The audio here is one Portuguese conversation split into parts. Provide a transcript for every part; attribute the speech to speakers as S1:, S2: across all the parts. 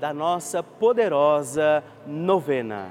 S1: da nossa poderosa novena.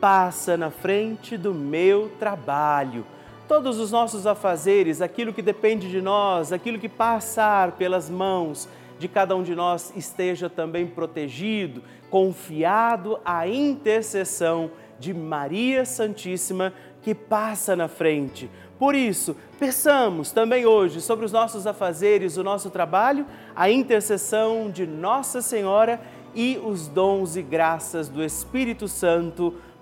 S1: passa na frente do meu trabalho. Todos os nossos afazeres, aquilo que depende de nós, aquilo que passar pelas mãos de cada um de nós, esteja também protegido, confiado à intercessão de Maria Santíssima que passa na frente. Por isso, peçamos também hoje sobre os nossos afazeres, o nosso trabalho, a intercessão de Nossa Senhora e os dons e graças do Espírito Santo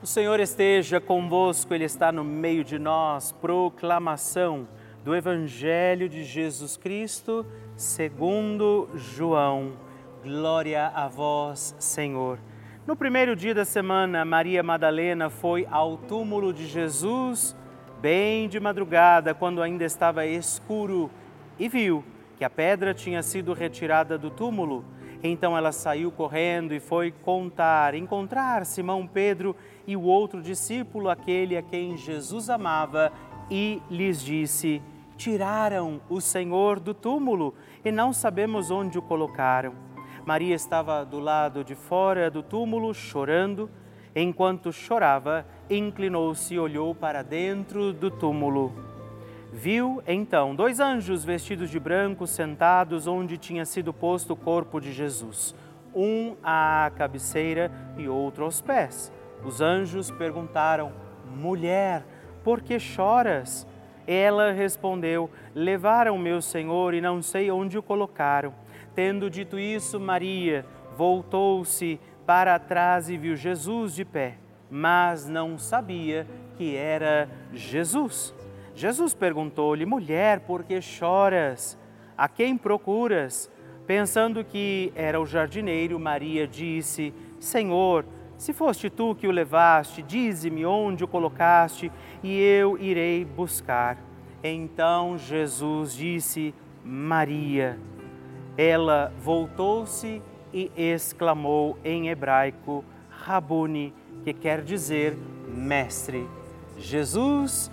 S1: O Senhor esteja convosco, Ele está no meio de nós. Proclamação do Evangelho de Jesus Cristo, segundo João. Glória a vós, Senhor. No primeiro dia da semana, Maria Madalena foi ao túmulo de Jesus, bem de madrugada, quando ainda estava escuro, e viu que a pedra tinha sido retirada do túmulo. Então ela saiu correndo e foi contar, encontrar Simão Pedro e o outro discípulo, aquele a quem Jesus amava, e lhes disse: Tiraram o Senhor do túmulo e não sabemos onde o colocaram. Maria estava do lado de fora do túmulo, chorando. Enquanto chorava, inclinou-se e olhou para dentro do túmulo. Viu então dois anjos vestidos de branco sentados onde tinha sido posto o corpo de Jesus, um à cabeceira e outro aos pés. Os anjos perguntaram: Mulher, por que choras? Ela respondeu: Levaram meu Senhor e não sei onde o colocaram. Tendo dito isso, Maria voltou-se para trás e viu Jesus de pé, mas não sabia que era Jesus. Jesus perguntou-lhe: Mulher, por que choras? A quem procuras? Pensando que era o jardineiro, Maria disse: Senhor, se foste tu que o levaste, dize-me onde o colocaste e eu irei buscar. Então Jesus disse: Maria. Ela voltou-se e exclamou em hebraico Rabuni, que quer dizer mestre. Jesus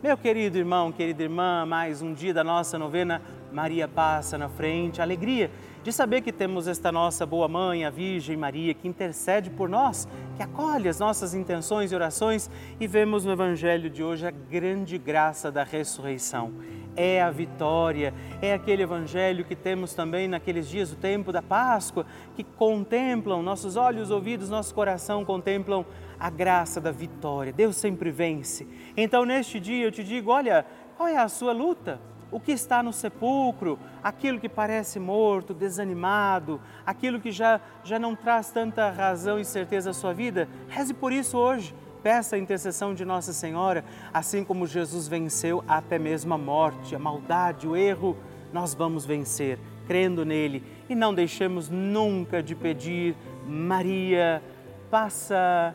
S1: Meu querido irmão, querida irmã, mais um dia da nossa novena Maria passa na frente, alegria de saber que temos esta nossa boa mãe, a Virgem Maria, que intercede por nós, que acolhe as nossas intenções e orações e vemos no Evangelho de hoje a grande graça da ressurreição é a vitória. É aquele evangelho que temos também naqueles dias, o tempo da Páscoa, que contemplam, nossos olhos, ouvidos, nosso coração contemplam a graça da vitória. Deus sempre vence. Então, neste dia, eu te digo: olha, qual é a sua luta? O que está no sepulcro, aquilo que parece morto, desanimado, aquilo que já, já não traz tanta razão e certeza à sua vida, reze por isso hoje Peça a intercessão de Nossa Senhora, assim como Jesus venceu até mesmo a morte, a maldade, o erro, nós vamos vencer, crendo nele. E não deixemos nunca de pedir, Maria, passa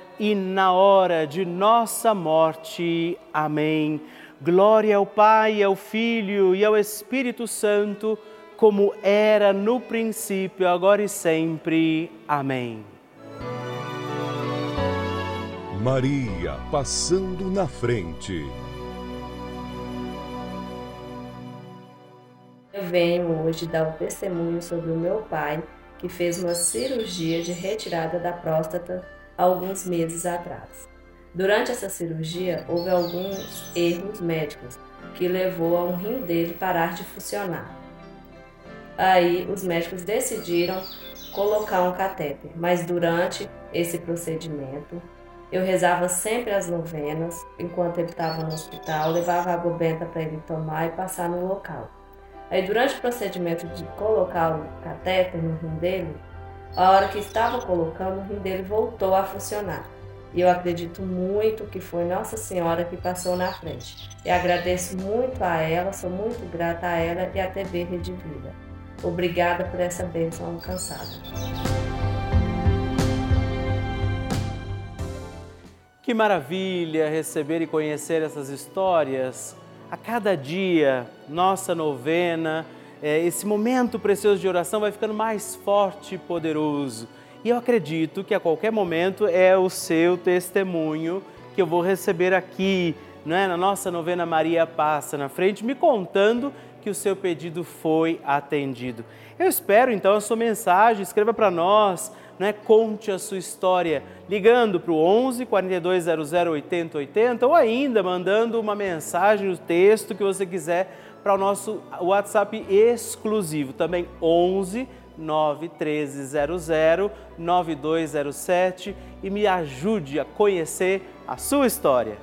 S1: na hora de nossa morte. Amém. Glória ao Pai, ao Filho e ao Espírito Santo, como era no princípio, agora e sempre. Amém.
S2: Maria passando na frente.
S3: Eu venho hoje dar o testemunho sobre o meu pai, que fez uma cirurgia de retirada da próstata alguns meses atrás. Durante essa cirurgia, houve alguns erros médicos que levou a um rim dele parar de funcionar. Aí os médicos decidiram colocar um catéter, mas durante esse procedimento eu rezava sempre as novenas enquanto ele estava no hospital, levava água benta para ele tomar e passar no local. Aí, durante o procedimento de colocar o catéter no rim dele, a hora que estava colocando, o rim voltou a funcionar. E eu acredito muito que foi Nossa Senhora que passou na frente. E agradeço muito a ela, sou muito grata a ela e à TV Rede Vida. Obrigada por essa bênção alcançada.
S1: Que maravilha receber e conhecer essas histórias. A cada dia, nossa novena, é, esse momento precioso de oração vai ficando mais forte e poderoso. E eu acredito que a qualquer momento é o seu testemunho que eu vou receber aqui, é? na nossa novena Maria Passa na frente, me contando que o seu pedido foi atendido. Eu espero então a sua mensagem, escreva para nós né? Conte a sua história ligando para o 11 4200 8080 ou ainda mandando uma mensagem, o texto que você quiser para o nosso WhatsApp exclusivo, também 11 91300 9207 e me ajude a conhecer a sua história.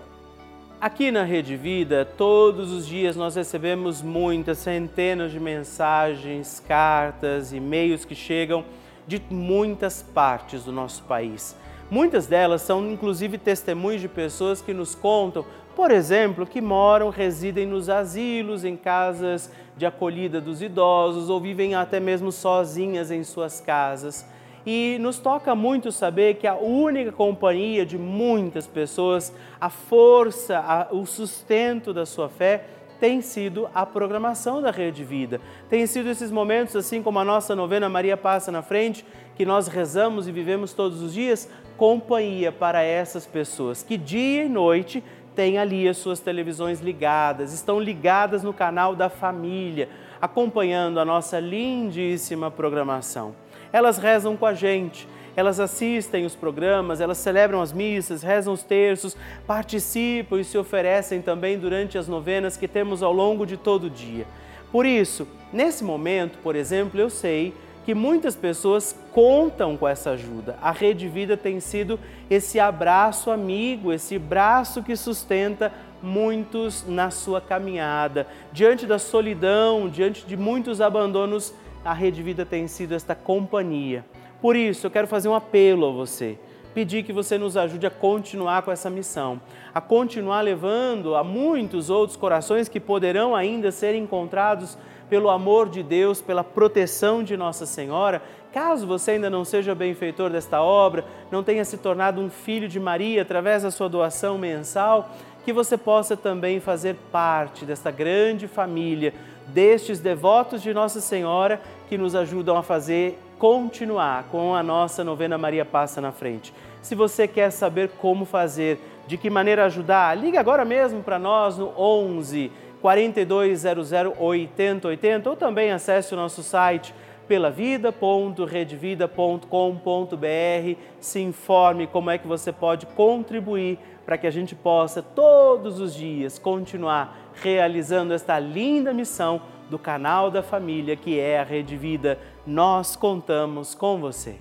S1: Aqui na Rede Vida, todos os dias nós recebemos muitas, centenas de mensagens, cartas, e-mails que chegam de muitas partes do nosso país. Muitas delas são inclusive testemunhos de pessoas que nos contam, por exemplo, que moram, residem nos asilos, em casas de acolhida dos idosos ou vivem até mesmo sozinhas em suas casas. E nos toca muito saber que a única companhia de muitas pessoas, a força, a, o sustento da sua fé tem sido a programação da Rede Vida. Tem sido esses momentos, assim como a nossa novena Maria Passa na Frente, que nós rezamos e vivemos todos os dias, companhia para essas pessoas que dia e noite têm ali as suas televisões ligadas, estão ligadas no canal da família, acompanhando a nossa lindíssima programação. Elas rezam com a gente elas assistem os programas, elas celebram as missas, rezam os terços, participam e se oferecem também durante as novenas que temos ao longo de todo o dia. Por isso, nesse momento, por exemplo, eu sei que muitas pessoas contam com essa ajuda. A Rede Vida tem sido esse abraço amigo, esse braço que sustenta muitos na sua caminhada. Diante da solidão, diante de muitos abandonos, a Rede Vida tem sido esta companhia. Por isso, eu quero fazer um apelo a você, pedir que você nos ajude a continuar com essa missão, a continuar levando a muitos outros corações que poderão ainda ser encontrados pelo amor de Deus, pela proteção de Nossa Senhora. Caso você ainda não seja benfeitor desta obra, não tenha se tornado um filho de Maria através da sua doação mensal, que você possa também fazer parte desta grande família, destes devotos de Nossa Senhora que nos ajudam a fazer continuar com a nossa novena Maria Passa na Frente. Se você quer saber como fazer, de que maneira ajudar, liga agora mesmo para nós no 11 4200 8080 ou também acesse o nosso site pelavida.redvida.com.br. Se informe como é que você pode contribuir para que a gente possa todos os dias continuar realizando esta linda missão do canal da família que é a Rede Vida. Nós contamos com você.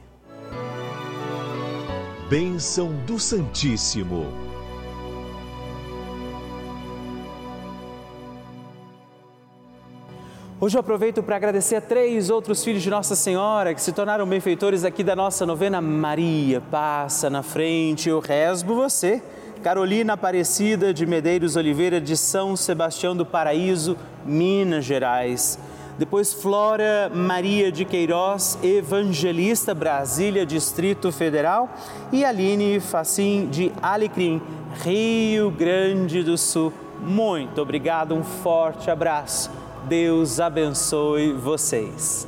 S2: Bênção do Santíssimo.
S1: Hoje eu aproveito para agradecer a três outros filhos de Nossa Senhora que se tornaram benfeitores aqui da nossa novena Maria. Passa na frente, eu resbo você. Carolina Aparecida de Medeiros Oliveira de São Sebastião do Paraíso, Minas Gerais. Depois Flora Maria de Queiroz, Evangelista, Brasília, Distrito Federal. E Aline Facim de Alecrim, Rio Grande do Sul. Muito obrigado, um forte abraço. Deus abençoe vocês.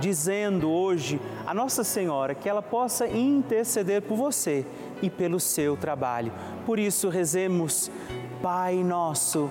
S1: dizendo hoje a Nossa Senhora que ela possa interceder por você e pelo seu trabalho. Por isso, rezemos, Pai Nosso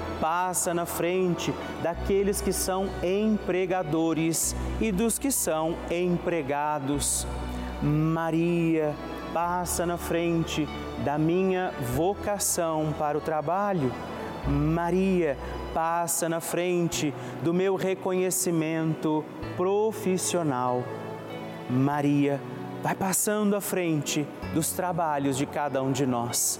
S1: passa na frente daqueles que são empregadores e dos que são empregados. Maria passa na frente da minha vocação para o trabalho. Maria, passa na frente do meu reconhecimento profissional. Maria, vai passando à frente dos trabalhos de cada um de nós.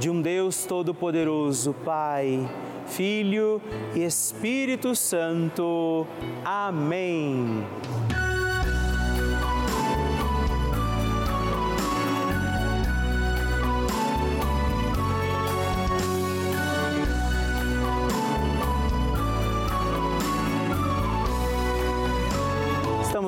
S1: de um Deus Todo-Poderoso, Pai Filho e Espírito Santo. Amém.